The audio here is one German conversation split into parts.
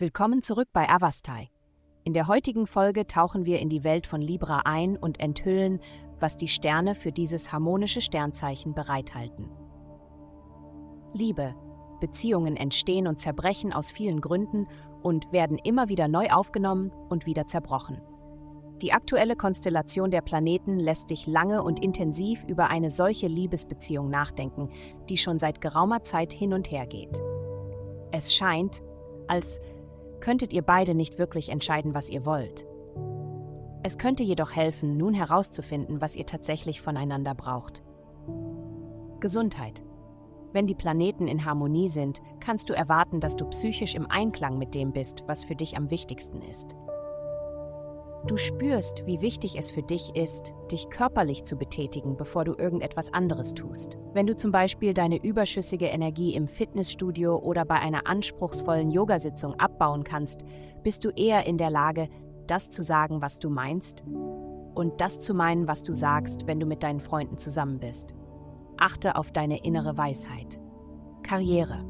Willkommen zurück bei Avastai. In der heutigen Folge tauchen wir in die Welt von Libra ein und enthüllen, was die Sterne für dieses harmonische Sternzeichen bereithalten. Liebe. Beziehungen entstehen und zerbrechen aus vielen Gründen und werden immer wieder neu aufgenommen und wieder zerbrochen. Die aktuelle Konstellation der Planeten lässt dich lange und intensiv über eine solche Liebesbeziehung nachdenken, die schon seit geraumer Zeit hin und her geht. Es scheint, als könntet ihr beide nicht wirklich entscheiden, was ihr wollt. Es könnte jedoch helfen, nun herauszufinden, was ihr tatsächlich voneinander braucht. Gesundheit. Wenn die Planeten in Harmonie sind, kannst du erwarten, dass du psychisch im Einklang mit dem bist, was für dich am wichtigsten ist. Du spürst, wie wichtig es für dich ist, dich körperlich zu betätigen, bevor du irgendetwas anderes tust. Wenn du zum Beispiel deine überschüssige Energie im Fitnessstudio oder bei einer anspruchsvollen Yogasitzung abbauen kannst, bist du eher in der Lage, das zu sagen, was du meinst und das zu meinen, was du sagst, wenn du mit deinen Freunden zusammen bist. Achte auf deine innere Weisheit. Karriere.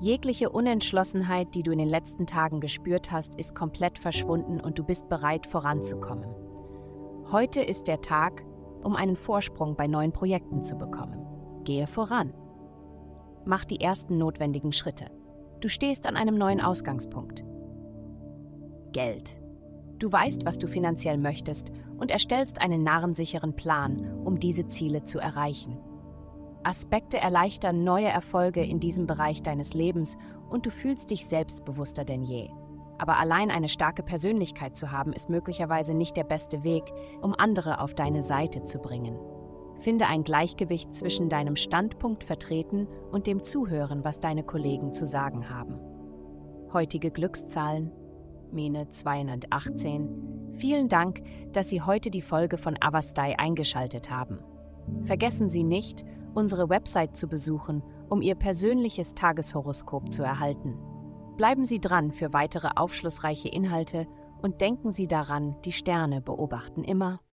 Jegliche Unentschlossenheit, die du in den letzten Tagen gespürt hast, ist komplett verschwunden und du bist bereit voranzukommen. Heute ist der Tag, um einen Vorsprung bei neuen Projekten zu bekommen. Gehe voran. Mach die ersten notwendigen Schritte. Du stehst an einem neuen Ausgangspunkt. Geld. Du weißt, was du finanziell möchtest und erstellst einen narrensicheren Plan, um diese Ziele zu erreichen. Aspekte erleichtern neue Erfolge in diesem Bereich deines Lebens und du fühlst dich selbstbewusster denn je. Aber allein eine starke Persönlichkeit zu haben, ist möglicherweise nicht der beste Weg, um andere auf deine Seite zu bringen. Finde ein Gleichgewicht zwischen deinem Standpunkt vertreten und dem Zuhören, was deine Kollegen zu sagen haben. Heutige Glückszahlen Mene 218. Vielen Dank, dass Sie heute die Folge von Avastai eingeschaltet haben. Vergessen Sie nicht, unsere Website zu besuchen, um Ihr persönliches Tageshoroskop zu erhalten. Bleiben Sie dran für weitere aufschlussreiche Inhalte und denken Sie daran, die Sterne beobachten immer